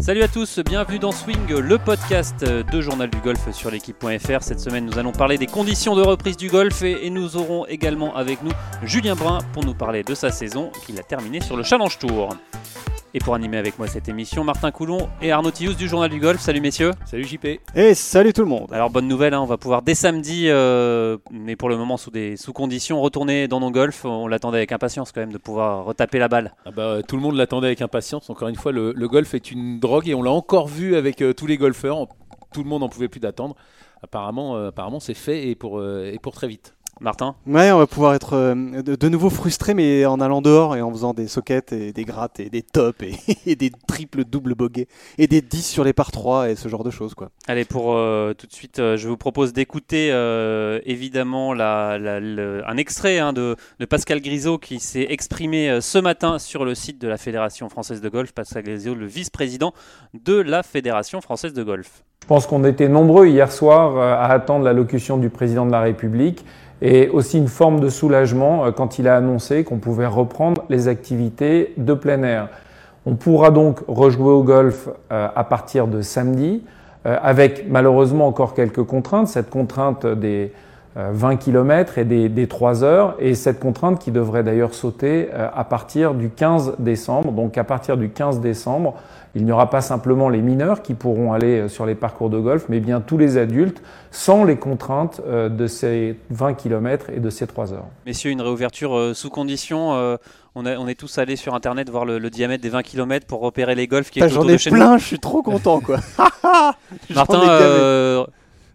Salut à tous, bienvenue dans Swing, le podcast de Journal du Golf sur l'équipe.fr. Cette semaine, nous allons parler des conditions de reprise du golf et, nous aurons également avec nous Julien Brun pour nous parler de sa saison qu'il a terminée sur le Challenge Tour. Et pour animer avec moi cette émission, Martin Coulon et Arnaud Tillous du Journal du Golf. Salut messieurs. Salut JP. Et salut tout le monde. Alors bonne nouvelle, hein, on va pouvoir dès samedi, euh, mais pour le moment sous des sous conditions, retourner dans nos golfs. On l'attendait avec impatience quand même de pouvoir retaper la balle. Ah bah, tout le monde l'attendait avec impatience. Encore une fois, le, le, golf est une drogue et on l'a encore vu avec euh, tous les golfeurs. Tout le monde n'en pouvait plus d'attendre. Apparemment, euh, apparemment c'est fait et pour, et pour très vite. Martin Ouais, on va pouvoir être euh, de, de, nouveau frustré, mais en allant dehors et en faisant des sockets et des grattes et des tops et, et des triples doubles bogeys et des 10 sur les par 3 et ce genre de choses. quoi. Allez, pour euh, tout de suite, euh, je vous propose d'écouter euh, évidemment la, un extrait hein, de, de, Pascal Grisot qui s'est exprimé ce matin sur le site de la Fédération française de golf. Pascal Grisot, le vice-président de la Fédération française de golf. Je pense qu'on était nombreux hier soir à attendre l'allocution du président de la République et aussi une forme de soulagement euh, quand il a annoncé qu'on pouvait reprendre les activités de plein air. On pourra donc rejouer au golf euh, à partir de samedi, euh, avec malheureusement encore quelques contraintes, cette contrainte des 20 km et des, des 3 heures, et cette contrainte qui devrait d'ailleurs sauter à partir du 15 décembre. Donc à partir du 15 décembre, il n'y aura pas simplement les mineurs qui pourront aller sur les parcours de golf, mais bien tous les adultes, sans les contraintes de ces 20 km et de ces 3 heures. Messieurs, une réouverture sous condition. On, a, on, est tous allés sur internet voir le, le, diamètre des 20 km pour repérer les golfs qui est J'en ai plein, je suis trop content quoi. Martin, euh,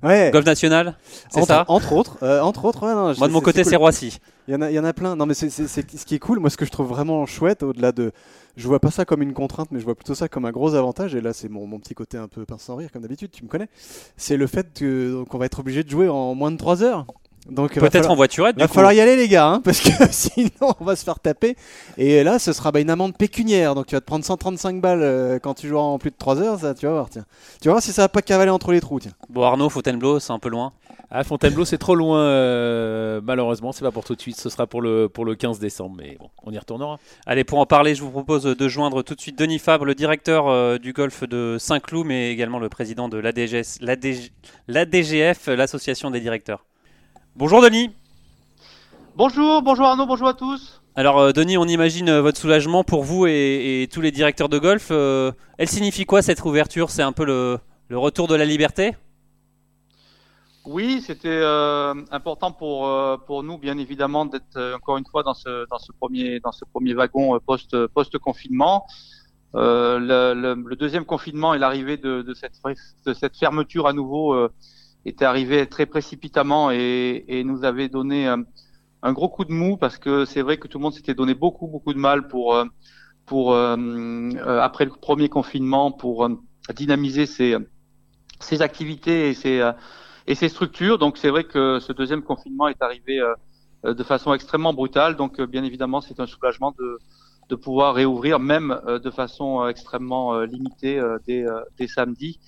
ouais. golf national, c'est ça Entre autres, euh, entre autres. Ouais, non, moi de mon côté c'est cool. Roissy. Il y, en a, il y en a plein. Non mais c'est ce qui est cool. Moi ce que je trouve vraiment chouette au-delà de je vois pas ça comme une contrainte, mais je vois plutôt ça comme un gros avantage. Et là, c'est mon, mon, petit côté un peu pince sans rire, comme d'habitude, tu me connais. C'est le fait qu'on va être obligé de jouer en moins de 3 heures. Donc peut-être en voiturette. Il va coup. falloir y aller les gars, hein, parce que sinon on va se faire taper. Et là, ce sera bah, une amende pécuniaire. Donc tu vas te prendre 135 balles euh, quand tu joueras en plus de 3 heures. Ça, tu vas voir. Tiens, tu vas voir si ça va pas cavaler entre les trous. Tiens. Bon Arnaud, Fontainebleau, c'est un peu loin. Ah, Fontainebleau, c'est trop loin. Euh, malheureusement, c'est pas pour tout de suite. Ce sera pour le, pour le 15 décembre. Mais bon, on y retournera. Allez, pour en parler, je vous propose de joindre tout de suite Denis Fabre, le directeur euh, du golf de Saint-Cloud, mais également le président de l'ADGF, l'association des directeurs. Bonjour Denis. Bonjour, bonjour Arnaud, bonjour à tous. Alors euh, Denis, on imagine euh, votre soulagement pour vous et, et, tous les directeurs de golf. Euh, elle signifie quoi cette ouverture? C'est un peu le, le, retour de la liberté? Oui, c'était euh, important pour, euh, pour nous, bien évidemment, d'être encore une fois dans ce, dans ce, premier, dans ce premier wagon post, post-confinement. Le, le, le, deuxième confinement et l'arrivée de, de, cette, de cette fermeture à nouveau était arrivé très précipitamment et, et nous avait donné un gros coup de mou parce que c'est vrai que tout le monde s'était donné beaucoup beaucoup de mal pour pour euh, après le premier confinement pour euh, dynamiser ses ses activités et ses et ses structures. Donc c'est vrai que ce deuxième confinement est arrivé euh, de façon extrêmement brutale. Donc bien évidemment c'est un soulagement de de pouvoir réouvrir même de façon extrêmement limitée dès, dès samedi.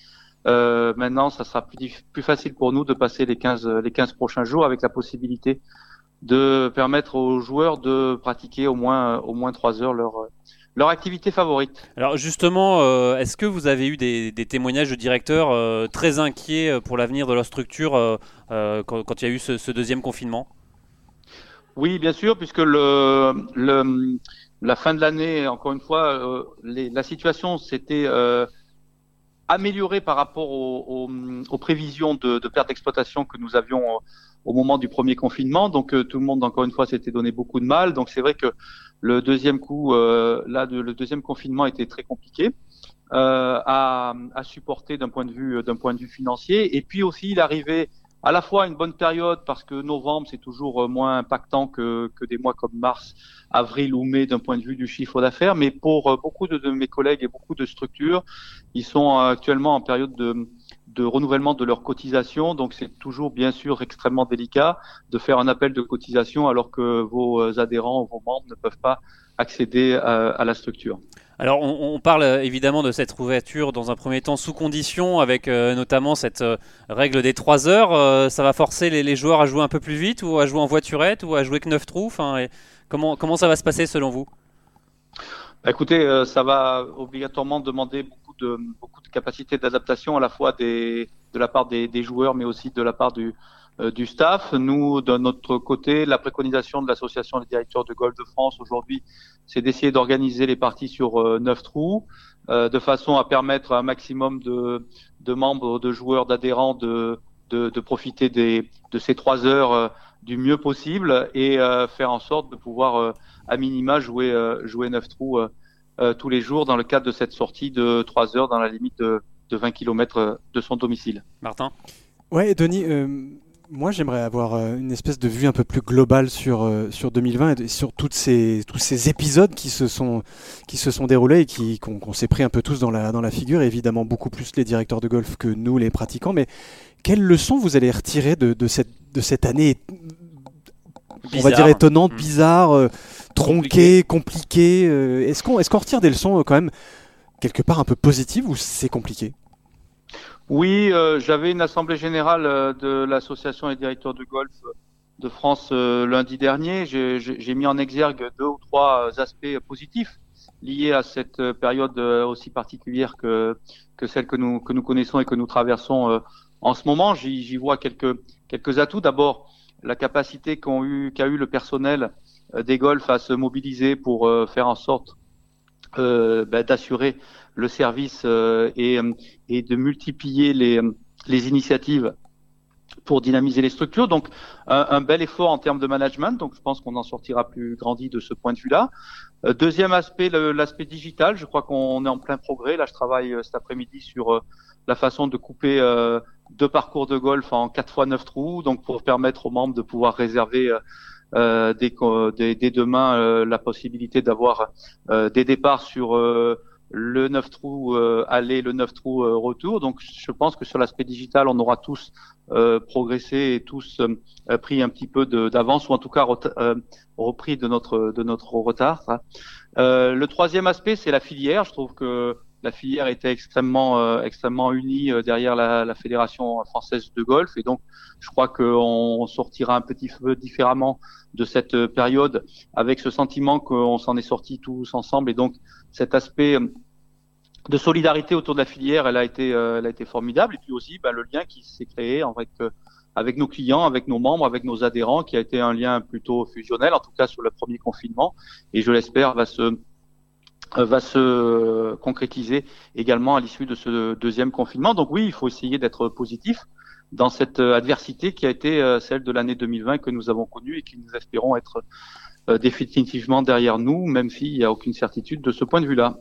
Euh, maintenant, ça sera plus, plus facile pour nous de passer les 15, les 15 prochains jours avec la possibilité de permettre aux joueurs de pratiquer au moins au moins trois heures leur leur activité favorite. Alors justement, euh, est-ce que vous avez eu des, des témoignages de directeurs euh, très inquiets pour l'avenir de leur structure quand, quand, il y a eu ce, ce deuxième confinement? Oui, bien sûr, puisque le, le la fin de l'année, encore une fois, les, la situation s'était améliorée par rapport aux, prévisions de, de perte d'exploitation que nous avions au moment du premier confinement. Donc euh, tout le monde, encore une fois, s'était donné beaucoup de mal. Donc c'est vrai que le deuxième coup, euh, là, le deuxième confinement était très compliqué euh, à, supporter d'un point de vue d'un point de vue financier. Et puis aussi, il arrivait à la fois une bonne période parce que novembre c'est toujours moins impactant que, que des mois comme mars, avril ou mai d'un point de vue du chiffre d'affaires. Mais pour beaucoup de, mes collègues et beaucoup de structures, ils sont actuellement en période de de renouvellement de leur cotisation. Donc c'est toujours bien sûr extrêmement délicat de faire un appel de cotisation alors que vos adhérents, vos membres ne peuvent pas accéder à, à la structure. Alors on, on, parle évidemment de cette ouverture dans un premier temps sous condition avec euh, notamment cette euh, règle des 3 heures. Euh, ça va forcer les, les, joueurs à jouer un peu plus vite ou à jouer en voiturette ou à jouer que 9 trous. Enfin, comment, comment ça va se passer selon vous? Écoutez, ça va obligatoirement demander beaucoup de, beaucoup de capacités d'adaptation à la fois des, de la part des, des, joueurs, mais aussi de la part du, du staff. Nous, de notre côté, la préconisation de l'association des directeurs de golf de France aujourd'hui, c'est d'essayer d'organiser les parties sur neuf trous, de façon à permettre à un maximum de, de membres, de joueurs, d'adhérents de, de, de, profiter des, de ces trois heures du mieux possible et euh, faire en sorte de pouvoir euh, à minima jouer euh, jouer neuf trous tous les jours dans le cadre de cette sortie de 3 heures dans la limite de, de 20 km de son domicile. Martin? Ouais, Denis, moi j'aimerais avoir une espèce de vue un peu plus globale sur, sur 2020 et sur toutes ces, tous ces épisodes qui se sont, qui se sont déroulés et qui, qu'on, s'est pris un peu tous dans la, dans la figure, évidemment beaucoup plus les directeurs de golf que nous les pratiquants, mais quelles leçons vous allez retirer de, de, cette, de cette année on va dire étonnante, hmm. bizarre, euh, tronquée, compliquée. Euh, est-ce qu'on est qu'on retire des leçons euh, quand même quelque part un peu positives ou c'est compliqué? Oui, j'avais une assemblée générale de l'association des directeurs de golf de France lundi dernier. J'ai mis en exergue deux ou trois aspects positifs liés à cette période aussi particulière que, que celle que nous, que nous connaissons et que nous traversons en ce moment. J'y vois quelques, quelques atouts. D'abord, la capacité qu'a eu, eu le personnel euh, des golfs à se mobiliser pour euh, faire en sorte euh, bah, d'assurer le service et, et, de multiplier les, les initiatives pour dynamiser les structures. Donc un, bel effort en termes de management. Donc je pense qu'on en sortira plus grandi de ce point de vue-là. deuxième aspect, l'aspect digital. Je crois qu'on est en plein progrès. Là, je travaille cet après-midi sur la façon de couper deux parcours de golf en 4 fois 9 trous, donc pour permettre aux membres de pouvoir réserver euh, euh dès, dès, demain euh, la possibilité d'avoir euh, des départs sur le 9 trous aller, le 9 trous retour. Donc je pense que sur l'aspect digital, on aura tous progressé et tous pris un petit peu d'avance ou en tout cas repris de notre de notre retard. le troisième aspect, c'est la filière. Je trouve que la filière était extrêmement euh, extrêmement unie euh, derrière la, la, fédération française de golf. Et donc je crois qu'on sortira un petit peu différemment de cette euh, période avec ce sentiment qu'on s'en est sortis tous ensemble. Et donc cet aspect de solidarité autour de la filière elle a été elle a été formidable. Et puis aussi ben, le lien qui s'est créé avec avec nos clients, avec nos membres, avec nos adhérents, qui a été un lien plutôt fusionnel, en tout cas sur le premier confinement, et je l'espère va se euh, va se concrétiser également à l'issue de ce deuxième confinement. Donc oui, il faut essayer d'être positif dans cette euh, adversité qui a été euh, celle de l'année 2020 que nous avons connue et qui nous espérons être définitivement derrière nous, même s'il n'y a aucune certitude de ce point de vue-là.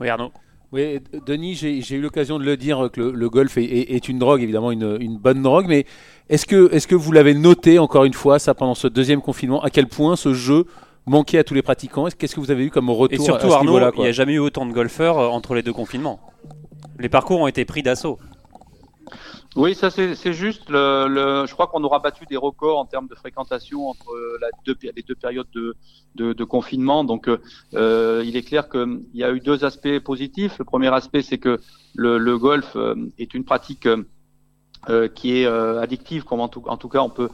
Oui, Arnaud. Oui, Denis, j'ai eu l'occasion de le dire que le, golf est, une drogue, évidemment une, une bonne drogue, mais est-ce que, est -ce que vous l'avez noté encore une fois, ça, pendant ce deuxième confinement, à quel point ce jeu manqué à tous les pratiquants. Qu'est-ce que vous avez eu comme retour Et surtout, Arnaud, il n'y a jamais eu autant de golfeurs euh, entre les deux confinements. Les parcours ont été pris d'assaut. Oui, ça c'est juste. Le, je crois qu'on aura battu des records en termes de fréquentation entre la deux, les deux périodes de, de, confinement. Donc, euh, il est clair qu'il y a eu deux aspects positifs. Le premier aspect, c'est que le, le, golf euh, est une pratique euh, qui est euh, addictive, comme en tout, en tout, cas on peut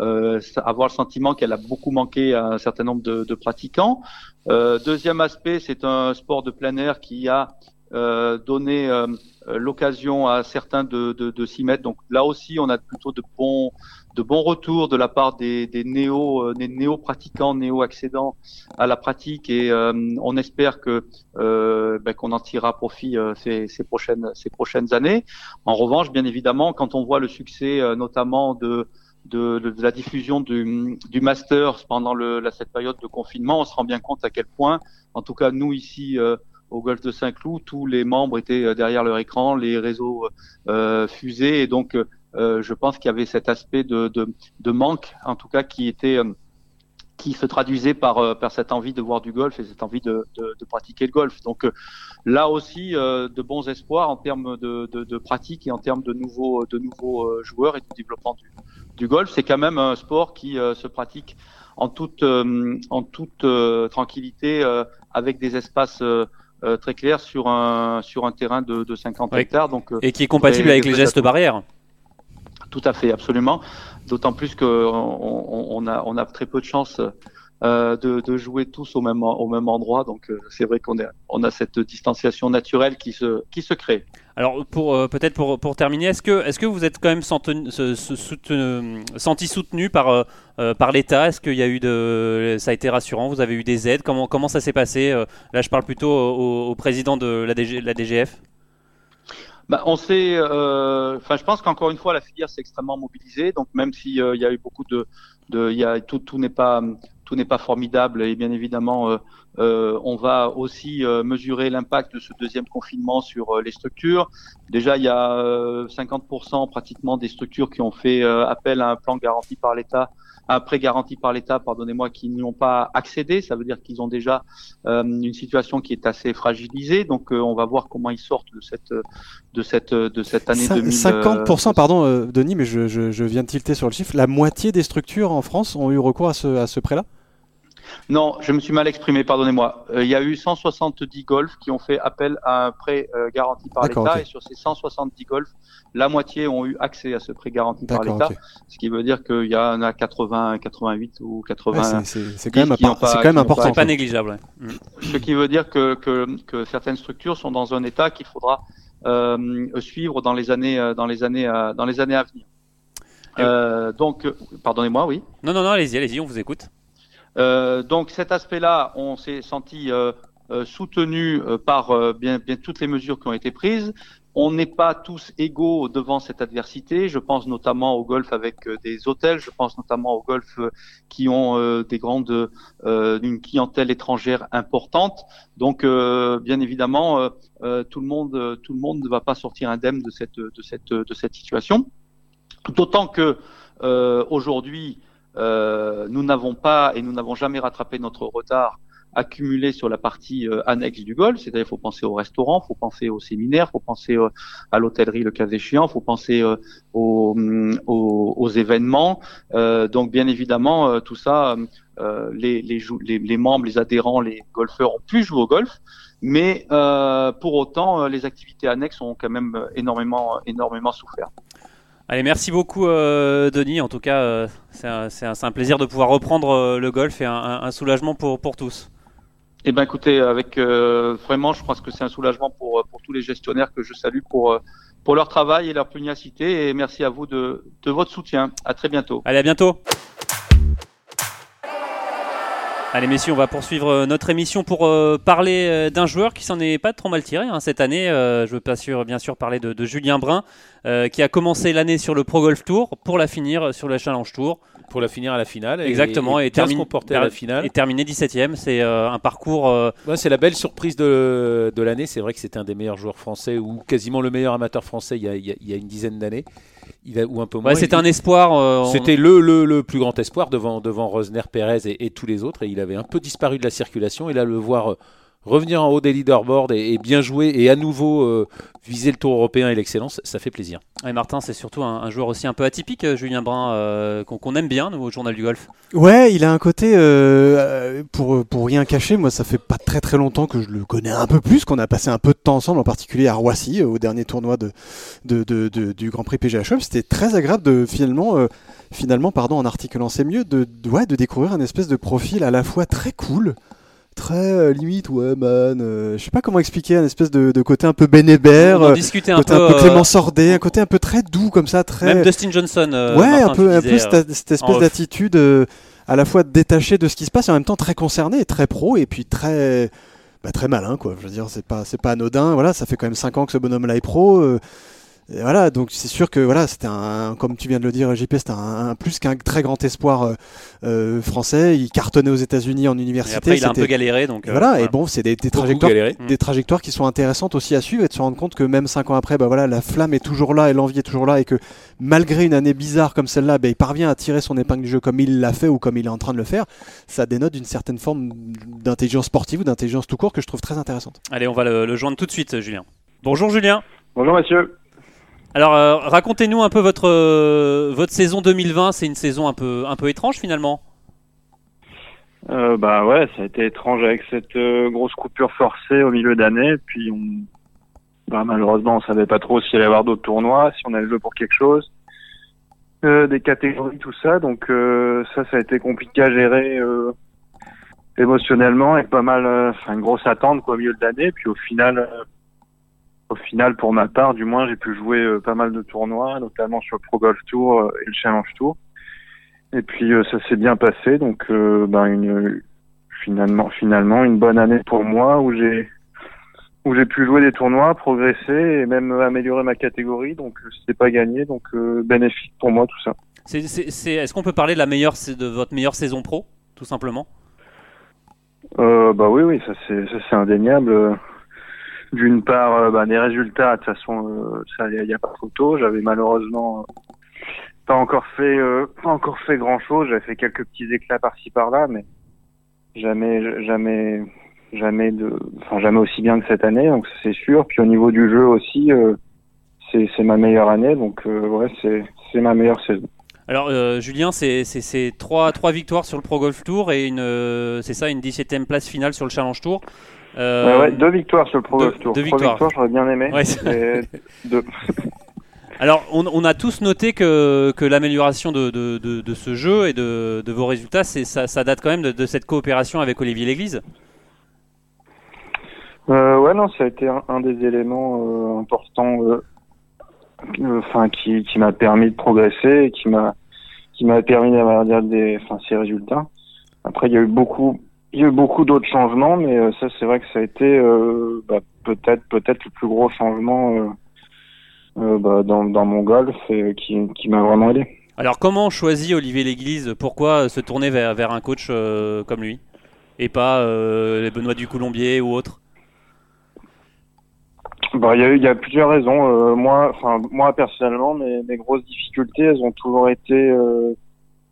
euh, avoir le sentiment qu'elle a beaucoup manqué à un certain nombre de, de pratiquants. deuxième aspect, c'est un sport de plein air qui a donné l'occasion à certains de, de, de s'y mettre. Donc là aussi, on a plutôt de bons de bons retours de la part des, des néo euh, des néo pratiquants néo accédants à la pratique et euh, on espère que euh, ben, qu'on en tirera profit ces, ces, prochaines ces prochaines années. En revanche bien évidemment quand on voit le succès notamment de de, de, la diffusion du, du Masters pendant le, la, cette période de confinement, on se rend bien compte à quel point, en tout cas nous ici au Golfe de Saint-Cloud, tous les membres étaient derrière leur écran, les réseaux euh, fusés, et donc euh, je pense qu'il y avait cet aspect de, de, de, manque, en tout cas, qui était euh, qui se traduisait par, euh, par cette envie de voir du golf et cette envie de, de, de pratiquer le golf. Donc là aussi, de bons espoirs en termes de, de, pratique et en termes de nouveaux, de nouveaux joueurs et de développement du, du golf. C'est quand même un sport qui se pratique en toute, en toute tranquillité avec des espaces très clairs sur un, sur un terrain de, de 50 hectares. Donc, et qui est compatible avec les gestes barrières. Tout à fait, absolument. D'autant plus qu'on on a, très peu de chance euh, de, jouer tous au même, endroit. Donc euh, c'est vrai qu'on on a cette distanciation naturelle qui se, crée. Alors euh, peut-être pour, terminer, est-ce que vous êtes quand même senti, soutenu par l'État? Est-ce qu'il y a eu de ça a été rassurant? Vous avez eu des aides? Comment ça s'est passé? Là, je parle plutôt au, président de la DGF. Bah, on sait, enfin, je pense qu'encore une fois, la filière s'est extrêmement mobilisée. Donc, même s'il il y a eu beaucoup de, de y a, tout, tout n'est pas tout n'est pas formidable et bien évidemment, euh, euh, on va aussi euh, mesurer l'impact de ce deuxième confinement sur les structures. Déjà, il y a 50% pratiquement des structures qui ont fait appel à un plan garanti par l'État un prêt garanti par l'État, pardonnez-moi, qui n'y ont pas accédé. Ça veut dire qu'ils ont déjà une situation qui est assez fragilisée. Donc, on va voir comment ils sortent de cette de cette de cette année 2000. 50%, pardon, Denis, mais je, je, je, viens de tilter sur le chiffre. La moitié des structures en France ont eu recours à ce, à ce prêt-là? Non, je me suis mal exprimé, pardonnez-moi. Euh, il y a eu 170 golfs qui ont fait appel à un prêt euh, garanti par l'État et sur ces 170 golfs, la moitié ont eu accès à ce prêt garanti par l'État, ce qui veut dire qu'il y en a 80, 88 ou 80. c'est quand, même, quand même important. C'est pas négligeable. Mm. Ce qui veut dire que, que, que, certaines structures sont dans un état qu'il faudra euh, suivre dans les années, dans les années, dans les années à venir. Euh, donc, pardonnez-moi, oui. Non, non, non, allez-y, allez-y, on vous écoute. Euh, donc cet aspect-là, on s'est senti euh, euh, soutenu par bien, bien toutes les mesures qui ont été prises. On n'est pas tous égaux devant cette adversité. Je pense notamment au golf avec des hôtels. Je pense notamment au golf qui ont des grandes, une clientèle étrangère importante. Donc, bien évidemment, tout le monde, tout le monde ne va pas sortir indemne de cette, de cette, de cette situation. D'autant que aujourd'hui, euh, nous n'avons pas et nous n'avons jamais rattrapé notre retard accumulé sur la partie euh, annexe du golf, c'est-à-dire faut penser au restaurant, faut penser au séminaire, faut penser euh, à l'hôtellerie le cas échéant, faut penser aux, aux, aux, événements. donc bien évidemment tout ça, les, les, les, les, membres, les adhérents, les golfeurs ont pu jouer au golf, mais pour autant les activités annexes ont quand même énormément énormément souffert. Allez, merci beaucoup euh, Denis. En tout cas, euh, c'est un, un, plaisir de pouvoir reprendre euh, le golf et un, un, soulagement pour, pour tous. Eh ben écoutez, avec vraiment, je pense que c'est un soulagement pour, pour tous les gestionnaires que je salue pour, pour leur travail et leur pugnacité. Et merci à vous de, de votre soutien. À très bientôt. Allez, à bientôt. Allez messieurs, on va poursuivre euh, notre émission pour euh, parler euh, d'un joueur qui s'en est pas trop mal tiré hein, cette année. je veux bien sûr, bien sûr parler de, de Julien Brun, qui a commencé l'année sur le Pro Golf Tour pour la finir sur le Challenge Tour. Pour la finir à la finale. Exactement, et, et, terminer à la finale. Et terminer 17ème, c'est un parcours... Ouais, c'est la belle surprise de, de l'année. C'est vrai que c'était un des meilleurs joueurs français, ou quasiment le meilleur amateur français il y a, il y a une dizaine d'années ou un peu moins. c'était un espoir. Euh, c'était le, le, le, plus grand espoir devant, devant Rosner, Perez et, et, tous les autres. Et il avait un peu disparu de la circulation. Et là, le voir euh, revenir en haut des leaderboards et, bien jouer et à nouveau euh, viser le tour européen et l'excellence, ça fait plaisir. Et Martin, c'est surtout un, joueur aussi un peu atypique, euh, Julien Brun, euh, qu'on aime bien, nous, au Journal du Golf. Ouais, il a un côté, pour, pour rien cacher, moi ça fait pas très très longtemps que je le connais un peu plus, qu'on a passé un peu de temps ensemble, en particulier à Roissy, au dernier tournoi de, de, de, du Grand Prix PGHM. C'était très agréable de finalement, finalement pardon, en articulant c'est mieux, de, ouais, de découvrir un espèce de profil à la fois très cool, très euh, limite ouais man euh, je sais pas comment expliquer un espèce de, de côté un peu on, discutait un côté peu, un peu Clément Sordet un côté un peu très doux comme ça très même Dustin Johnson ouais un peu un peu cette, espèce d'attitude à la fois détachée de ce qui se passe et en même temps très concerné très pro et puis très bah, très malin quoi. Je veux dire c'est pas c'est pas anodin. Voilà ça fait quand même 5 ans que ce bonhomme là est pro voilà, donc c'est sûr que voilà, c'était un, comme tu viens de le dire, JP, c'était un, plus qu'un très grand espoir euh, euh, français. Il cartonnait aux États-Unis en université. Et après, il a un peu galéré, donc. Euh, voilà, et bon, c'est des, des trajectoires, des trajectoires qui sont intéressantes aussi à suivre et de se rendre compte que même cinq ans après, bah voilà, la flamme est toujours là et l'envie est toujours là et que malgré une année bizarre comme celle-là, bah, il parvient à tirer son épingle du jeu comme il l'a fait ou comme il est en train de le faire. Ça dénote une certaine forme d'intelligence sportive ou d'intelligence tout court que je trouve très intéressante. Allez, on va le, le joindre tout de suite, Julien. Bonjour, Julien. Bonjour, monsieur. Alors, euh, racontez-nous un peu votre, euh, votre saison 2020. C'est une saison un peu, un peu étrange finalement. Euh, bah ouais, ça a été étrange avec cette grosse coupure forcée au milieu d'année. Puis on, bah, malheureusement, on savait pas trop s'il allait y avoir d'autres tournois, si on allait jouer pour quelque chose, des catégories, tout ça. Donc ça, ça a été compliqué à gérer émotionnellement et pas mal, euh, enfin une grosse attente au milieu de l'année. Puis au final, euh, au final, pour ma part, du moins, j'ai pu jouer euh, pas mal de tournois, notamment sur le Pro Golf Tour euh, et le Challenge Tour. Et puis euh, ça s'est bien passé, donc ben une finalement finalement une bonne année pour moi où j'ai où j'ai pu jouer des tournois, progresser et même améliorer ma catégorie. Donc c'était pas gagné, donc euh, bénéfique pour moi tout ça. C'est- c'est- c'est- Est-ce qu'on peut parler de, la meilleure, de votre meilleure saison pro, tout simplement? Euh, bah oui, oui, ça c'est ça c'est indéniable. Euh, D'une part, euh, bah, des résultats, de toute façon, euh, ça y a, a pas photo. J'avais malheureusement euh, pas encore fait euh, pas encore fait grand chose. J'avais fait quelques petits éclats par-ci par-là, mais jamais jamais jamais aussi bien que cette année, donc c'est sûr. Puis au niveau du jeu aussi, euh, c'est ma meilleure année, donc euh, ouais, c'est ma meilleure saison. Alors, euh, Julien, c'est trois, trois victoires sur le Pro Golf Tour et une, euh, c'est ça, une 17ème place finale sur le Challenge Tour. Euh, Ouais, ouais, deux victoires sur le Pro deux- Golf Tour. deux victoires. victoires, j'aurais bien aimé. Ouais, deux. Alors, on, on a tous noté que, que l'amélioration de, de, de, de ce jeu et de, vos résultats, ça, ça date quand même de, cette coopération avec Olivier Léglise. Euh, ouais, non, ça a été un, un des éléments euh, importants, euh, enfin, qui, qui m'a permis de progresser, et qui m'a, qui m'a permis d'avoir des, enfin, ces résultats. Après, il y a eu beaucoup, il y a eu beaucoup d'autres changements, mais euh, ça, c'est vrai que ça a été euh, bah, peut-être, peut-être le plus gros changement euh, bah, dans, dans mon golf et qui, qui m'a vraiment aidé. Alors, comment choisit Olivier Léglise? Pourquoi se tourner vers, vers un coach comme lui? Et pas les Benoît du Coulombier ou autre Bah, il y a eu, il y a plusieurs raisons. Euh, moi, enfin, moi personnellement, mes, mes grosses difficultés, elles ont toujours été euh,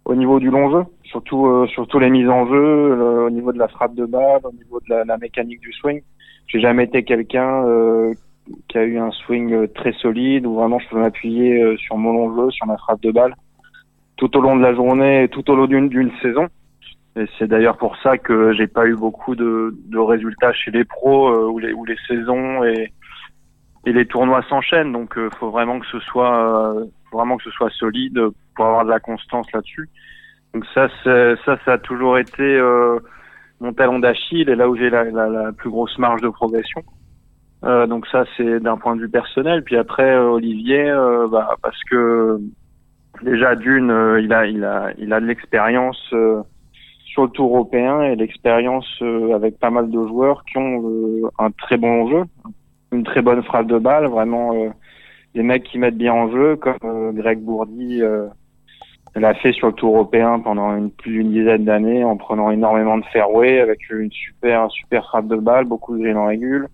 au niveau du long jeu, surtout, euh, surtout les mises en jeu, le- au niveau de la frappe de balle, au niveau de la, mécanique du swing. J'ai jamais été quelqu'un euh, qui a eu un swing euh, très solide où vraiment je peux m'appuyer euh, sur mon long jeu, sur ma frappe de balle, tout au long de la journée, tout au long d'une saison. Et c'est d'ailleurs pour ça que j'ai pas eu beaucoup de, résultats chez les pros euh, où les saisons et et les tournois s'enchaînent. Donc, euh, faut vraiment que ce soit euh, vraiment que ce soit solide pour avoir de la constance là-dessus. Donc ça, ça, ça a toujours été euh, mon talon d'Achille et là où j'ai la, la, la plus grosse marge de progression. Euh, donc ça, c'est d'un point de vue personnel. Puis après, euh, Olivier, euh, bah, parce que déjà d'une, euh, il a, il a, il a de l'expérience euh, sur le tour européen et l'expérience avec pas mal de joueurs qui ont un très bon jeu, une très bonne frappe de balle, vraiment des mecs qui mettent bien en jeu, comme Greg Bourdi euh, l'a fait sur le tour européen pendant une, plus d'une dizaine d'années en prenant énormément de fairway avec une super super frappe de balle, beaucoup de en régule.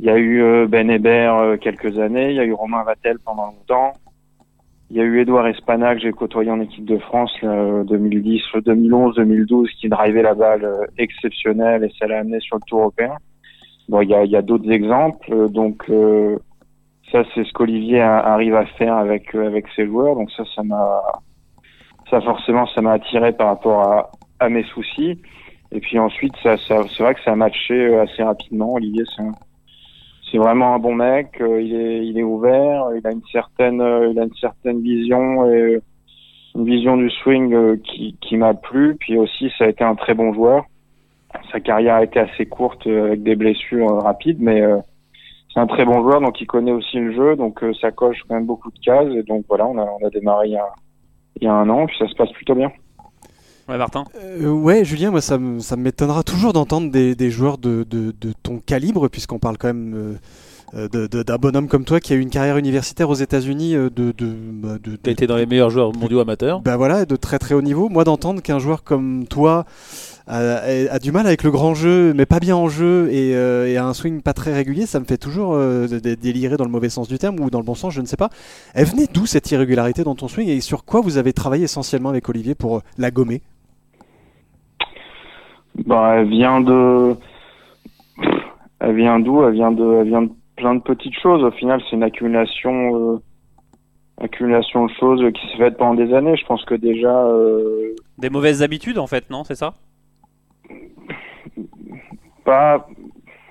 Il y a eu euh, Ben Hébert euh, quelques années, il y a eu Romain Vatel pendant longtemps. Il y a eu Edouard Espana que j'ai côtoyé en équipe de France là, 2010, 2011, 2012 qui drivait la balle euh, exceptionnelle et ça l'a amené sur le tour européen. Bon, il y a, a d'autres exemples, donc euh, ça c'est ce qu'Olivier arrive à faire avec euh, avec ses joueurs, donc ça ça m'a ça forcément ça m'a attiré par rapport à, à mes soucis. Et puis ensuite ça, ça c'est vrai que ça a matché euh, assez rapidement. Olivier c'est c'est vraiment un bon mec, euh, il est il est ouvert, il a une certaine il a une certaine vision et une vision du swing qui qui m'a plu. Puis aussi ça a été un très bon joueur. Sa carrière a été assez courte avec des blessures rapides, mais euh, c'est un très bon joueur, donc il connaît aussi le jeu, donc euh, ça coche quand même beaucoup de cases. Et donc voilà, on a, on a démarré il y a, il y a un an, puis ça se passe plutôt bien. Ouais, Martin Euh, ouais, Julien, moi, ça, me- ça m'étonnera toujours d'entendre des, des joueurs de, de- de ton calibre, puisqu'on parle quand même euh, euh, d'un bonhomme comme toi qui a eu une carrière universitaire aux États-Unis de, de, bah, de- Tu as été dans les meilleurs joueurs mondiaux amateurs. bah voilà, de très très haut niveau. Moi, d'entendre qu'un joueur comme toi a, a- a du mal avec le grand jeu, mais pas bien en jeu et, euh, et a un swing pas très régulier, ça me fait toujours euh, dé- délirer dans le mauvais sens du terme ou dans le bon sens, je ne sais pas. Elle venait d'où cette irrégularité dans ton swing et sur quoi vous avez travaillé essentiellement avec Olivier pour la gommer? Bah, elle vient de, elle vient d'où? Elle vient de, elle vient de plein de petites choses. Au final, c'est une accumulation, euh, accumulation de choses qui s'est faite pendant des années. Je pense que déjà, euh, Des mauvaises habitudes en fait, non? C'est ça?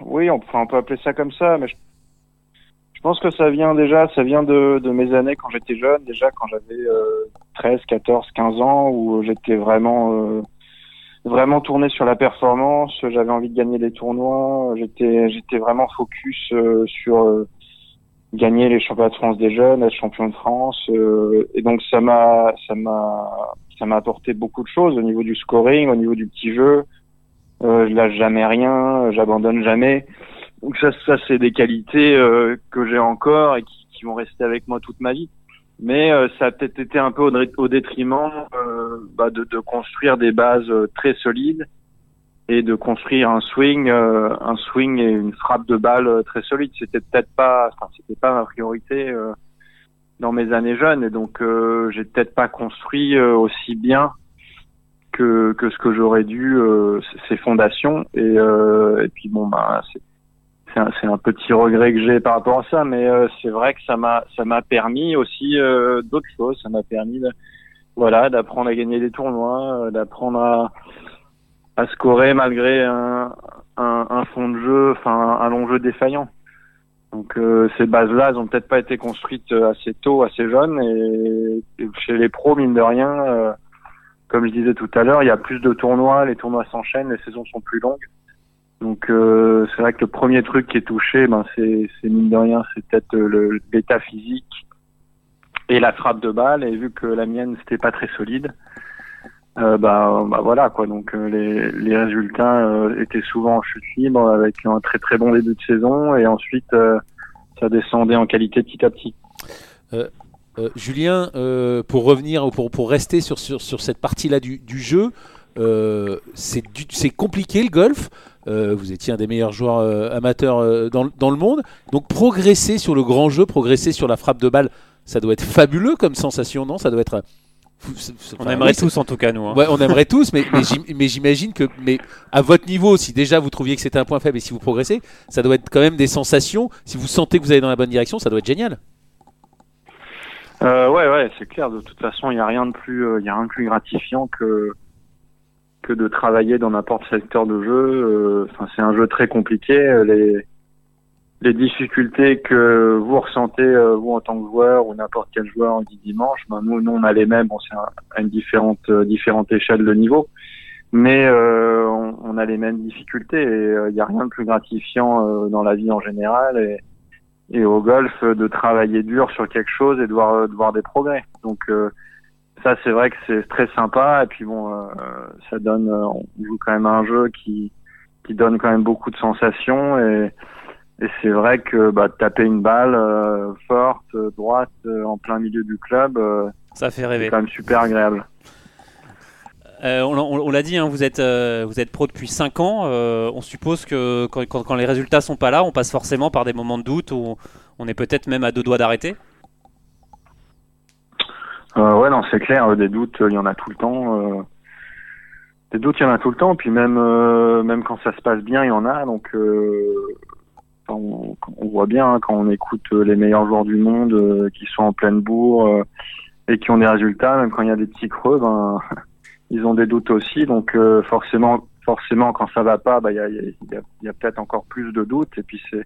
Oui, on, enfin, on peut appeler ça comme ça, mais je, pense que ça vient déjà, ça vient de, mes années quand j'étais jeune, déjà quand j'avais euh, 13, 14, 15 ans, où j'étais vraiment, euh, vraiment tourné sur la performance. J'avais envie de gagner des tournois. J'étais, j'étais vraiment focus euh, sur euh, gagner les championnats de France des jeunes, être champion de France. euh, et donc ça m'a, ça m'a, ça m'a apporté beaucoup de choses au niveau du scoring, au niveau du petit jeu. Euh, je lâche jamais rien, j'abandonne jamais. Donc ça, ça c'est des qualités euh, que j'ai encore et qui, qui vont rester avec moi toute ma vie mais euh, ça a peut-être été un peu au, au détriment euh, bah, de, de construire des bases euh, très solides et de construire un swing, euh, un swing et une frappe de balle euh, très solide. C'était peut-être pas, enfin c'était pas ma priorité euh, dans mes années jeunes et donc euh, j'ai peut-être pas construit euh, aussi bien que, ce que j'aurais dû euh, ces fondations et, euh, puis bon bah c'est un, petit regret que j'ai par rapport à ça, mais euh, c'est vrai que ça m'a ça m'a permis aussi d'autres choses. Ça m'a permis voilà d'apprendre à gagner des tournois, d'apprendre à scorer malgré un, un, fond de jeu, enfin un long jeu défaillant. Donc ces bases-là, elles ont peut-être pas été construites assez tôt, assez jeunes, et, chez les pros, mine de rien, comme je disais tout à l'heure, il y a plus de tournois, les tournois s'enchaînent, les saisons sont plus longues. Donc euh, c'est vrai que le premier truc qui est touché, ben c'est c'est mine de rien, c'est peut-être euh, le l'état physique et la frappe de balle. Et vu que la mienne c'était pas très solide, euh, bah, bah voilà quoi. Donc euh, les les résultats euh, étaient souvent en chute libre avec un très très bon début de saison et ensuite euh, ça descendait en qualité petit à petit. Euh, Julien, euh, pour revenir, ou pour, pour rester sur, sur, sur cette partie-là du, du jeu, euh, c'est compliqué le golf. Vous étiez un des meilleurs joueurs amateurs dans, le- dans le monde. Donc progresser sur le grand jeu, progresser sur la frappe de balle, ça doit être fabuleux comme sensation, non? Ça doit être. On enfin, aimerait oui, tous en tout cas, nous. hein. Ouais, on aimerait tous, mais, mais j'imagine que, mais à votre niveau, si déjà vous trouviez que c'était un point faible et si vous progressez, ça doit être quand même des sensations. Si vous sentez que vous allez dans la bonne direction, ça doit être génial. Euh, ouais, ouais, c'est clair. De toute façon, il n'y a rien de plus, euh, il y a rien de plus gratifiant que que de travailler dans n'importe quel secteur de jeu. Euh, Enfin, c'est un jeu très compliqué. Les les difficultés que vous ressentez euh, vous en tant que joueur ou n'importe quel joueur du dimanche, ben nous, nous on a les mêmes. Bon, c'est à une différente différente échelle de niveau, mais euh, on, on a les mêmes difficultés. Et il n'y a rien de plus gratifiant euh, dans la vie en général. Et et au golf de travailler dur sur quelque chose et de voir, de voir des progrès. Donc euh, ça c'est vrai que c'est très sympa et puis bon euh, ça donne on joue quand même un jeu qui qui donne quand même beaucoup de sensations et et c'est vrai que bah, taper une balle euh, forte droite en plein milieu du club Ça fait c'est rêver. quand même super agréable. Euh, on l'a dit, hein, vous, êtes, euh, vous êtes pro depuis 5 ans. euh, on suppose que quand, les résultats sont pas là, on passe forcément par des moments de doute où on est peut-être même à deux doigts d'arrêter. Ouais, non, c'est clair. Des doutes, il y en a tout le temps. des doutes, il y en a tout le temps. Puis même, quand ça se passe bien, il y en a. Donc, on, voit bien hein, quand on écoute les meilleurs joueurs du monde qui sont en pleine bourre et qui ont des résultats, même quand il y a des petits creux, ben, ils ont des doutes aussi. Donc, euh, forcément, forcément, quand ça va pas, bah, il y a, il y a- y a- y a peut-être encore plus de doutes. Et puis c'est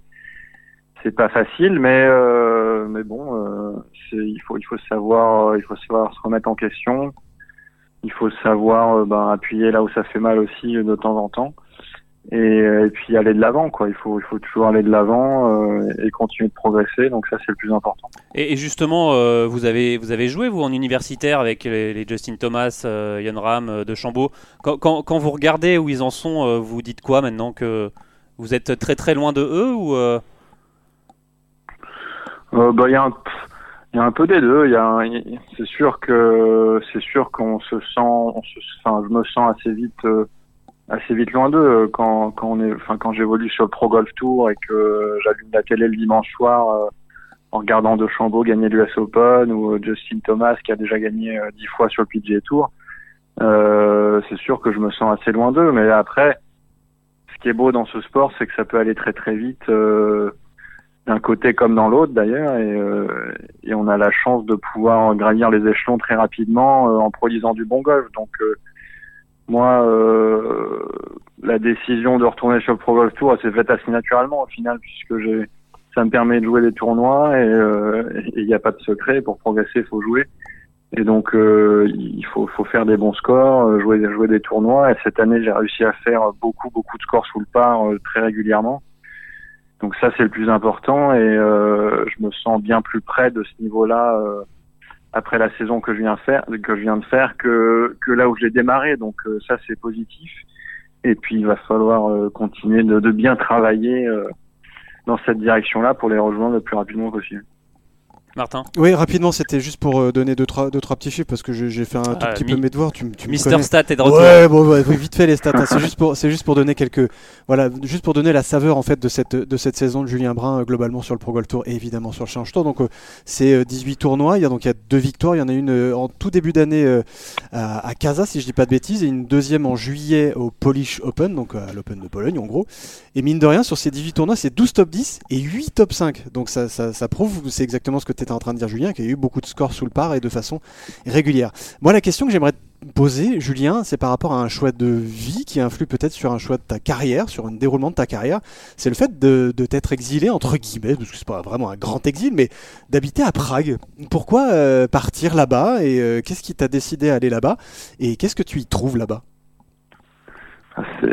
c'est pas facile, mais euh, mais bon, euh, il faut il faut savoir euh, il faut savoir se remettre en question. Il faut savoir euh, ben, appuyer là où ça fait mal aussi de temps en temps. Et, euh, et puis aller de l'avant quoi. Il faut il faut toujours aller de l'avant euh, et continuer de progresser. Donc ça c'est le plus important. Et, et justement, euh, vous, avez, vous avez joué, vous, en universitaire avec les, les Justin Thomas, euh, Yann Ram de Chambaud. Quand, quand, quand vous regardez où ils en sont, vous dites quoi maintenant que vous êtes très très loin de eux ou bah, il y a un, il y a un peu des deux. Il y a, c'est sûr que, c'est sûr qu'on se sent, on se, enfin, je me sens assez vite, euh, assez vite loin d'eux euh, quand, quand on est, enfin, quand j'évolue sur le Pro Golf Tour et que j'allume la télé le dimanche soir euh, en regardant De Chambaud gagner l'US Open ou euh, Justin Thomas qui a déjà gagné euh, dix fois sur le PGA Tour. Euh, c'est sûr que je me sens assez loin d'eux, mais après, ce qui est beau dans ce sport, c'est que ça peut aller très très vite. euh, d'un côté comme dans l'autre d'ailleurs et, euh, et on a la chance de pouvoir gravir les échelons très rapidement euh, en produisant du bon golf donc euh, moi euh, la décision de retourner sur le Pro Golf Tour s'est faite assez naturellement au final puisque j'ai ça me permet de jouer des tournois et euh, il n'y a pas de secret pour progresser il faut jouer Et donc euh, il faut, faut faire des bons scores, euh, jouer, jouer des tournois. Et cette année, j'ai réussi à faire beaucoup, beaucoup de scores sous le par euh, très régulièrement. Donc ça, c'est le plus important. Et euh, je me sens bien plus près de ce niveau-là euh, après la saison que je viens faire, que je viens de faire, que, que là où je l'ai démarré. Donc euh, ça, c'est positif. Et puis il va falloir continuer de, de bien travailler dans cette direction-là pour les rejoindre le plus rapidement possible. Martin Oui, rapidement, c'était juste pour euh, donner deux trois, deux, trois petits chiffres parce que j'ai fait un tout Ah, petit peu mes devoirs. Tu, m- tu me Mister connais. Stat est de retour. Ouais, bon, ouais, vite fait les stats. hein. C'est juste pour, c'est juste pour donner quelques, voilà, juste pour donner la saveur en fait de cette, de cette saison de Julien Brun euh, globalement sur le Pro Golf Tour et évidemment sur le Challenge Tour. Donc euh, c'est euh, 18 tournois. Il y a donc il y a deux victoires. Il y en a une euh, en tout début d'année euh, à, à Casa si je dis pas de bêtises et une deuxième en juillet au Polish Open, donc à l'Open de Pologne en gros. Et mine de rien sur ces 18 tournois, c'est 12 top 10 et 8 top 5. Donc ça, ça, ça prouve, c'est exactement ce que tu étais en train de dire Julien, qu'il y a eu beaucoup de scores sous le par et de façon régulière. Moi, la question que j'aimerais poser, Julien, c'est par rapport à un choix de vie qui influe peut-être sur un choix de ta carrière, sur un déroulement de ta carrière. C'est le fait de, de t'être exilé, entre guillemets, parce que c'est pas vraiment un grand exil, mais d'habiter à Prague. Pourquoi euh, partir là-bas et euh, qu'est-ce qui t'a décidé à aller là-bas et qu'est-ce que tu y trouves là-bas? C'est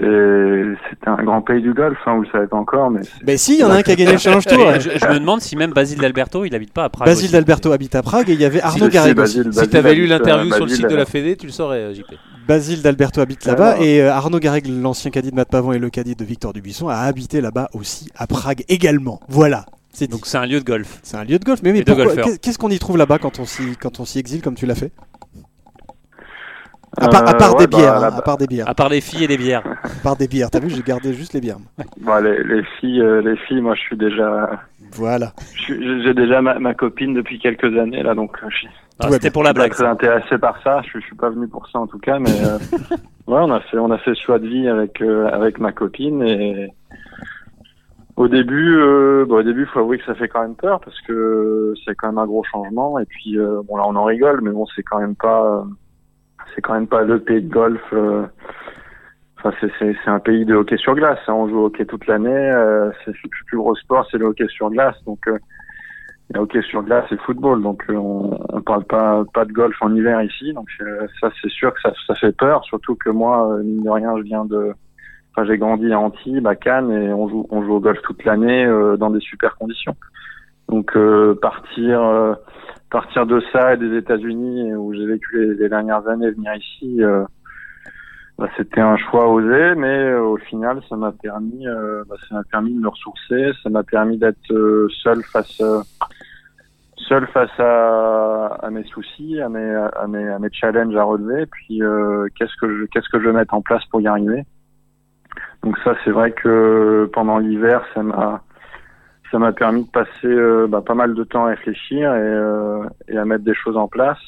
c'est un grand pays du golf, hein, vous le savez pas encore, mais c'est- Ben si, il y en a un qui a gagné le Challenge Tour. Je, je me demande si même Basile d'Alberto, il habite pas à Prague. Basile d'Alberto habite à Prague et il y avait Arnaud Si, Garrigos. Si tu avais lu l'interview euh, sur le site de la euh, Fédé, tu le saurais, euh, JP. Basile d'Alberto habite Alors. là-bas et euh, Arnaud Garrig, l'ancien caddie de Matt Pavon et le caddie de Victor Dubuisson, a habité là-bas aussi à Prague également. Voilà. Donc c'est un lieu de golf. C'est un lieu de golf. Mais, mais qu'est-ce qu'on y trouve là-bas quand on s'y quand on s'y exile comme tu l'as fait? À part, à part Euh, des bah, bières, hein, là-bas- à part des bières, À part les filles et les bières. à part des bières. T'as vu, j'ai gardé juste les bières. Bon, les, les filles, euh, les filles, moi je suis déjà, Voilà. je suis- j'ai déjà ma, ma copine depuis quelques années là, donc euh, je suis Ah, C'était pour la pas blague. très intéressé par ça. Je, je suis pas venu pour ça en tout cas, mais euh, ouais, on a fait, on a fait ce choix de vie avec euh, avec ma copine et au début, euh, bon, au début, faut avouer que ça fait quand même peur parce que c'est quand même un gros changement et puis euh, bon là on en rigole, mais bon c'est quand même pas, euh, c'est quand même pas le pays de golf. euh, c'est, un pays de hockey sur glace. hein. On joue au hockey toute l'année. euh, c'est le plus gros sport, c'est le hockey sur glace. Donc, euh, a hockey sur glace et football. Donc, on, on parle pas pas de golf en hiver ici. Donc, ça, c'est sûr que ça, fait peur. Surtout que moi, mine de rien, je viens de. Enfin, j'ai grandi à Antibes, à Cannes, et on joue on joue au golf toute l'année dans des super conditions. Donc, euh, partir euh, partir de ça et des États-Unis où j'ai vécu les, dernières années, venir ici. euh, bah, c'était un choix osé, mais euh, au final, ça m'a permis, bah, ça m'a permis de me ressourcer, ça m'a permis d'être seul face, seul face à, à mes soucis, à mes, à mes, à mes challenges à relever. Puis, qu'est-ce que je, qu'est-ce que je veux mettre en place pour y arriver? Donc ça, c'est vrai que pendant l'hiver, ça m'a, ça m'a permis de passer euh, bah, pas mal de temps à réfléchir et, euh, et à mettre des choses en place.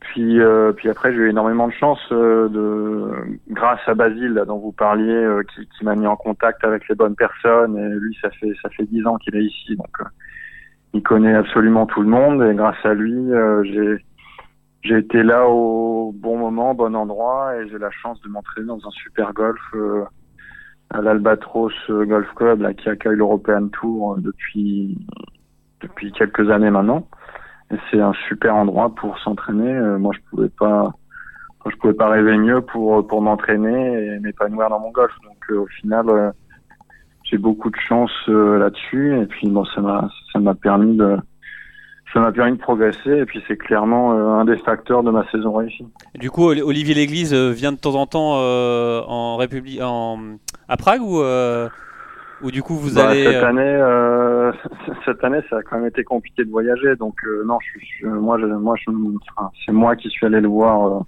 Puis, euh, puis après, j'ai eu énormément de chance euh, de, grâce à Basile dont vous parliez, euh, qui, qui m'a mis en contact avec les bonnes personnes. Et lui, ça fait ça fait dix ans qu'il est ici, donc il connaît absolument tout le monde. Et grâce à lui, j'ai j'ai été là au bon moment, bon endroit, et j'ai la chance de m'entraîner dans un super golf à l'Albatros euh, Golf Club, là, qui accueille l'European Tour euh, depuis depuis quelques années maintenant. Et c'est un super endroit pour s'entraîner. Euh, moi, je pouvais pas, je pouvais pas rêver mieux pour pour m'entraîner et m'épanouir dans mon golf. Donc, au final, j'ai beaucoup de chance là-dessus. Et puis, bon, ça m'a ça m'a permis de ça m'a permis de progresser. Et puis, c'est clairement euh, un des facteurs de ma saison réussie. Du coup, Oli- Olivier Léglise euh, vient de temps en temps euh, en République, en à Prague ou euh, ou du coup vous Bah, allez. cette année, euh, cette année, ça a quand même été compliqué de voyager. Donc non, je, suis- je- moi, je, moi, je, enfin, c'est moi qui suis allé le voir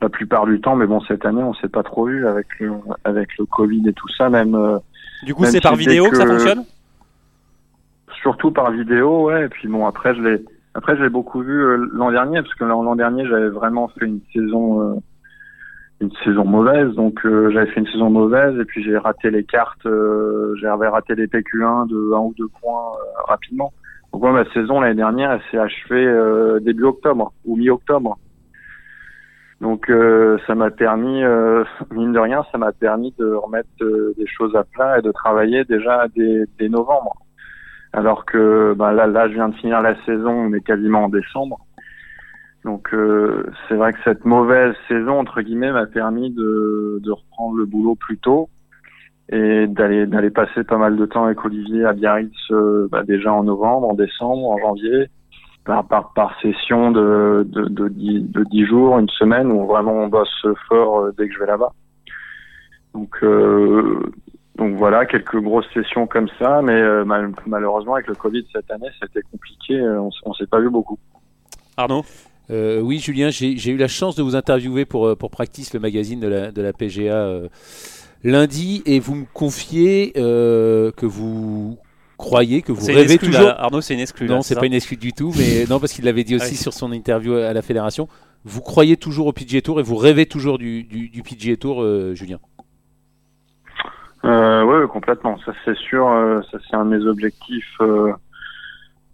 la plupart du temps. Mais bon, cette année, on s'est pas trop vu avec le, avec le Covid et tout ça. Même du coup, c'est par si vidéo que ça fonctionne? Surtout par vidéo, ouais. Et puis bon, après, je l'ai, après, je l'ai beaucoup vu euh, l'an dernier parce que l'an dernier, j'avais vraiment fait une saison, euh, une saison mauvaise. Donc euh, j'avais fait une saison mauvaise et puis j'ai raté les cartes, euh, j'avais raté les PQ1 de un ou deux points euh, rapidement. Donc moi, ma saison l'année dernière, elle s'est achevée début octobre ou mi-octobre. Donc ça m'a permis, mine de rien, ça m'a permis de remettre des choses à plat et de travailler déjà dès, dès novembre. Alors que bah, là, là, je viens de finir la saison, on est quasiment en décembre. Donc euh, c'est vrai que cette mauvaise saison entre guillemets m'a permis de, de reprendre le boulot plus tôt et d'aller d'aller passer pas mal de temps avec Olivier à Biarritz euh, bah, déjà en novembre, en décembre, en janvier par par, par session de de de dix, de dix jours, une semaine où vraiment on bosse fort euh, dès que je vais là-bas. Donc euh, donc voilà quelques grosses sessions comme ça, mais euh, mal- malheureusement avec le Covid cette année c'était compliqué, euh, on, on s'est pas vu beaucoup. Arnaud Euh, oui, Julien, j'ai eu la chance de vous interviewer pour, pour Practice, le magazine de la, de la PGA, euh, lundi, et vous me confiez euh, que vous croyez, que vous C'est rêvez exclue, toujours. là. Arnaud, c'est une exclue. Non, c'est ça pas une excuse du tout, mais non, parce qu'il l'avait dit aussi oui. sur son interview à la fédération. Vous croyez toujours au PGA Tour et vous rêvez toujours du, du, du PGA Tour, euh, Julien? Euh, ouais, complètement. Ça c'est sûr. euh, ça c'est un de mes objectifs. euh,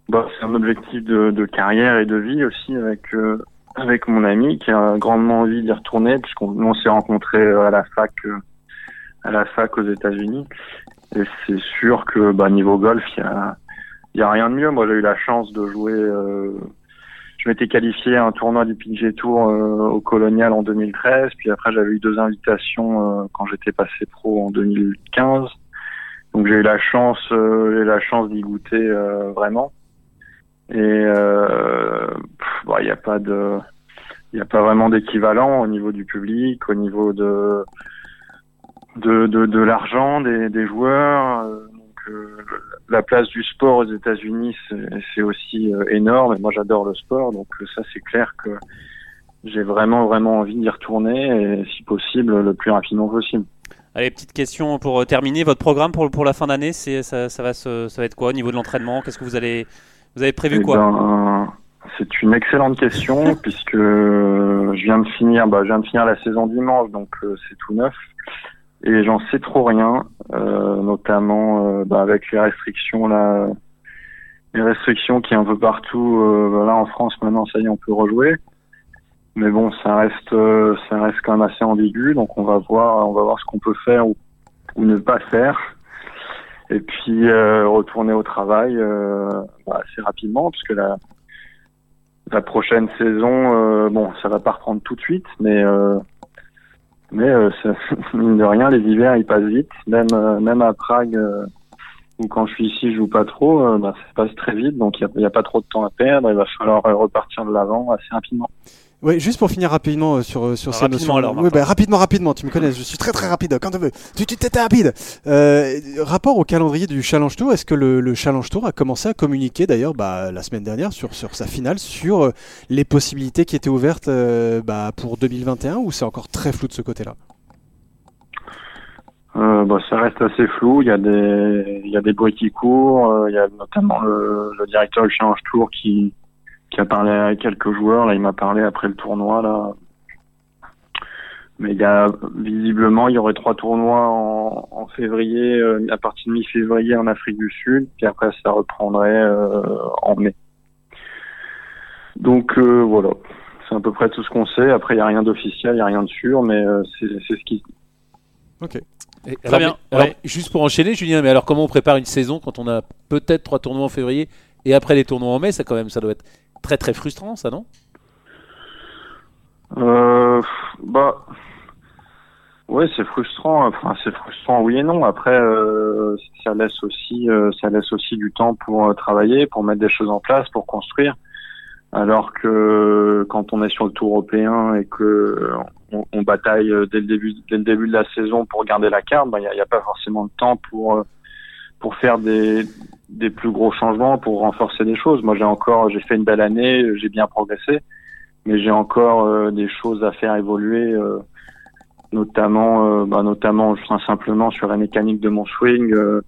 bah, c'est un objectif de, de carrière et de vie aussi avec euh, avec mon ami qui a grandement envie d'y retourner puisqu'on on s'est rencontrés à la fac à la fac aux États-Unis. Et c'est sûr que bah, niveau golf, il y a y a rien de mieux. Moi, j'ai eu la chance de jouer. euh, je m'étais qualifié à un tournoi du PGA Tour euh, au Colonial en 2013, puis après j'avais eu deux invitations euh, quand j'étais passé pro en 2015. Donc j'ai eu la chance, euh, j'ai eu la chance d'y goûter euh, vraiment. Et euh, bah, il n'y a pas de, il a pas vraiment d'équivalent au niveau du public, au niveau de de de, de l'argent des, des joueurs. La place du sport aux États-Unis, c'est aussi euh, énorme. Et moi, j'adore le sport, donc euh, ça, c'est clair que j'ai vraiment, vraiment envie d'y retourner et, si possible, le plus rapidement possible. Allez, petite question pour euh, terminer. Votre programme pour, pour la fin d'année, c'est ça, ça va se, ça va être quoi au niveau de l'entraînement? Qu'est-ce que vous allez vous avez prévu Eh quoi? ben, c'est une excellente question puisque je viens de finir, bah, je viens de finir la saison dimanche, donc euh, c'est tout neuf. Et j'en sais trop rien, euh, notamment euh, bah, avec les restrictions là, les restrictions qui un peu partout. Euh, voilà, en France maintenant, ça y est, on peut rejouer. Mais bon, ça reste, euh, ça reste quand même assez ambigu, donc on va voir, on va voir ce qu'on peut faire ou, ou ne pas faire. Et puis euh, retourner au travail euh, bah, assez rapidement, puisque la, la prochaine saison, bon, ça va pas reprendre tout de suite, mais mais euh, mine de rien, les hivers ils passent vite, même euh, même à Prague euh, où quand je suis ici, je joue pas trop, bah, ça passe très vite, donc il y a, pas trop de temps à perdre, il va falloir repartir de l'avant assez rapidement. Ouais, juste pour finir rapidement euh, sur, euh, sur ces Rapidement notions. alors, Martin. bah, rapidement, rapidement, tu me connais, je suis très très rapide, quand tu veux. Tu tu t'es rapide. Euh, rapport au calendrier du Challenge Tour, est-ce que le, le Challenge Tour a commencé à communiquer d'ailleurs bah, la semaine dernière sur, sur sa finale, sur euh, les possibilités qui étaient ouvertes euh, bah, pour 2021 ou c'est encore très flou de ce côté-là? Euh, bah, ça reste assez flou. Il y a des, il y a des bruits qui courent. euh, il y a notamment le, le directeur du Challenge Tour qui, qui a parlé à quelques joueurs. Là, il m'a parlé après le tournoi. Là, mais il y a visiblement, il y aurait trois tournois en, en février, euh, à partir de mi-février en Afrique du Sud. Puis après, ça reprendrait euh, en mai. Donc euh, voilà, c'est à peu près tout ce qu'on sait. Après, il y a rien d'officiel, il y a rien de sûr, mais euh, c'est c'est ce qui Et- Très alors, bien, mais- alors, ouais. juste pour enchaîner, Julien, mais alors comment on prépare une saison quand on a peut-être trois tournois en février et après les tournois en mai? Ça, quand même, ça doit être très très frustrant, ça, non? Euh, bah, ouais, c'est frustrant. Enfin, c'est frustrant, oui et non. Après, euh, ça laisse aussi, euh, ça laisse aussi du temps pour euh, travailler, pour mettre des choses en place, pour construire. Alors que quand on est sur le tour européen et que on, bataille dès le début, dès le début de la saison pour garder la carte, bah, il n'y a, a pas forcément le temps pour pour faire des des plus gros changements, pour renforcer des choses. Moi, j'ai encore, j'ai fait une belle année, j'ai bien progressé mais j'ai encore euh, des choses à faire évoluer, euh, notamment, euh, bah, notamment enfin, simplement sur la mécanique de mon swing euh,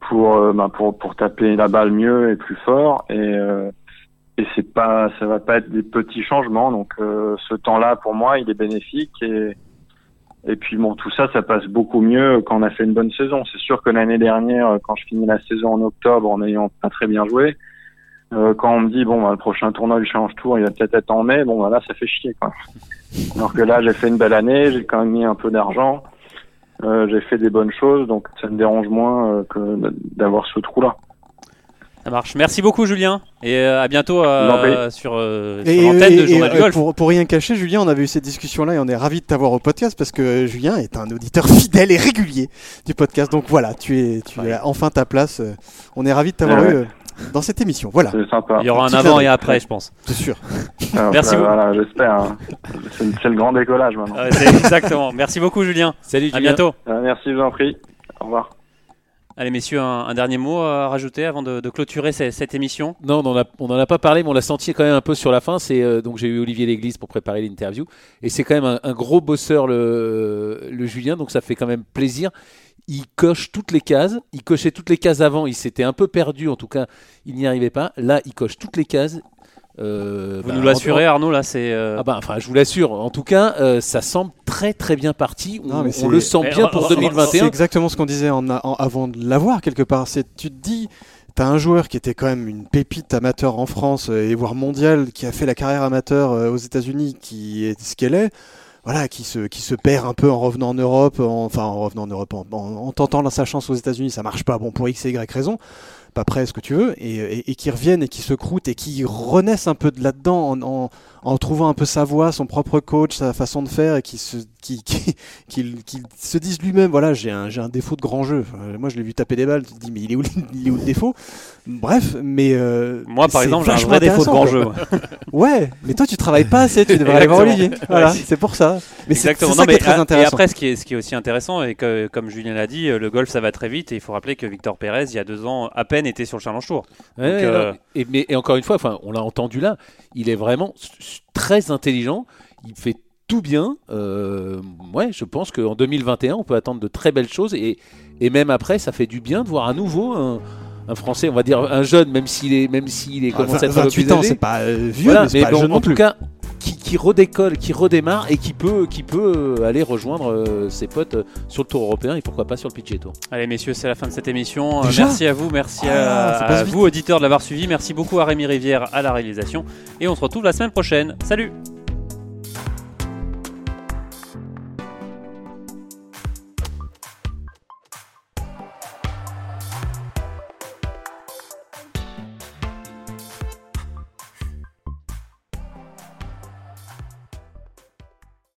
pour, euh, bah, pour pour taper la balle mieux et plus fort et euh, et c'est pas ça va pas être des petits changements donc ce temps-là pour moi il est bénéfique et et puis bon tout ça ça passe beaucoup mieux quand on a fait une bonne saison c'est sûr que l'année dernière quand je finis la saison en octobre en ayant pas très bien joué euh, quand on me dit bon bah, le prochain tournoi du Challenge Tour il va peut-être être en mai, bon bah, là ça fait chier quoi. Alors que là j'ai fait une belle année, j'ai quand même mis un peu d'argent, euh, j'ai fait des bonnes choses, donc ça me dérange moins euh, que d'avoir ce trou là. Ça marche. Merci beaucoup, Julien. Et euh, à bientôt euh, sur, euh, sur l'antenne de et, Journal du euh, Golf. pour, pour rien cacher, Julien, on avait eu cette discussion-là et on est ravi de t'avoir au podcast parce que Julien est un auditeur fidèle et régulier du podcast. Donc voilà, tu es, tu Ouais. as enfin ta place. Euh, On est ravi de t'avoir Ouais. eu dans cette émission. Voilà, C'est sympa. Il y aura un Petit avant et après, je pense. c'est sûr. Ah, Merci bah, beaucoup. Voilà, j'espère. hein. C'est c'est le grand décollage maintenant. Exactement. Merci beaucoup, Julien. Salut À Julien. bientôt. Merci, je vous en prie. Au revoir. Allez, messieurs, un, dernier mot à rajouter avant de, clôturer ce- cette émission. Non, on en a, pas parlé, mais on l'a senti quand même un peu sur la fin. Euh, donc j'ai eu Olivier Léglise pour préparer l'interview, et c'est quand même un, un gros bosseur le, le Julien, donc ça fait quand même plaisir. Il coche toutes les cases. Il cochait toutes les cases avant. Il s'était un peu perdu, en tout cas, il n'y arrivait pas. Là, il coche toutes les cases. Euh, Vous bah, nous l'assurez, Arnaud, là, c'est. euh, Ah bah, enfin, je vous l'assure. En tout cas, euh, ça semble très très bien parti. On, Non, mais on c'est- le sent Mais bien pour on- C'est 2021. exactement ce qu'on disait en, en- avant de l'avoir quelque part. C'est tu te dis, t'as un joueur qui était quand même une pépite amateur en France et voire mondiale, qui a fait la carrière amateur aux États-Unis, qui est ce qu'elle est. Voilà, qui se, qui se perd un peu en revenant en Europe, en- enfin en revenant en Europe, en, en- en tentant sa chance aux États-Unis, ça marche pas, bon pour X et Y raison, pas près ce que tu veux, et, qui reviennent et qui se croûtent et qui renaissent un peu de là-dedans en, en trouvant un peu sa voix, son propre coach, sa façon de faire, et qui se, qui, qui, qu'il qu'il se dise lui-même voilà j'ai un, j'ai un défaut de grand jeu Enfin, moi je l'ai vu taper des balles tu te dis mais il est où, le- il est où le défaut? Bref mais euh, Moi, par exemple, j'ai un vrai défaut de grand jeu. ouais mais toi tu travailles pas assez tu devrais aller voir. Olivier voilà c'est pour ça mais c'est ça Non, qui mais est très et intéressant après, ce qui, est, ce qui est aussi intéressant, et que, comme Julien l'a dit, euh, le golf, ça va très vite. Et il faut rappeler que Victor Pérez, il y a deux ans, à peine était sur le Challenge Tour. Ouais, Donc, ouais, euh, non. et, mais, et encore une fois, enfin, on l'a entendu là, il est vraiment très intelligent. Il fait tout bien. Euh, ouais, je pense qu'en 2021, on peut attendre de très belles choses. Et, et même après, ça fait du bien de voir à nouveau un, un Français, on va dire un jeune, même s'il est, même s'il est Ah, commence à être un peu 28 plus ans c'est pas vieux Voilà, mais c'est mais pas bon, jeune en non tout plus cas, qui, qui redécolle, qui redémarre et qui peut, qui peut aller rejoindre euh, ses potes euh, sur le Tour européen et pourquoi pas sur le PGA Tour. Allez, messieurs, c'est la fin de cette émission. Euh, Déjà merci à vous, merci Ah, à, à vous, auditeurs, de l'avoir suivi. Merci beaucoup à Rémi Rivière à la réalisation. Et on se retrouve la semaine prochaine. Salut!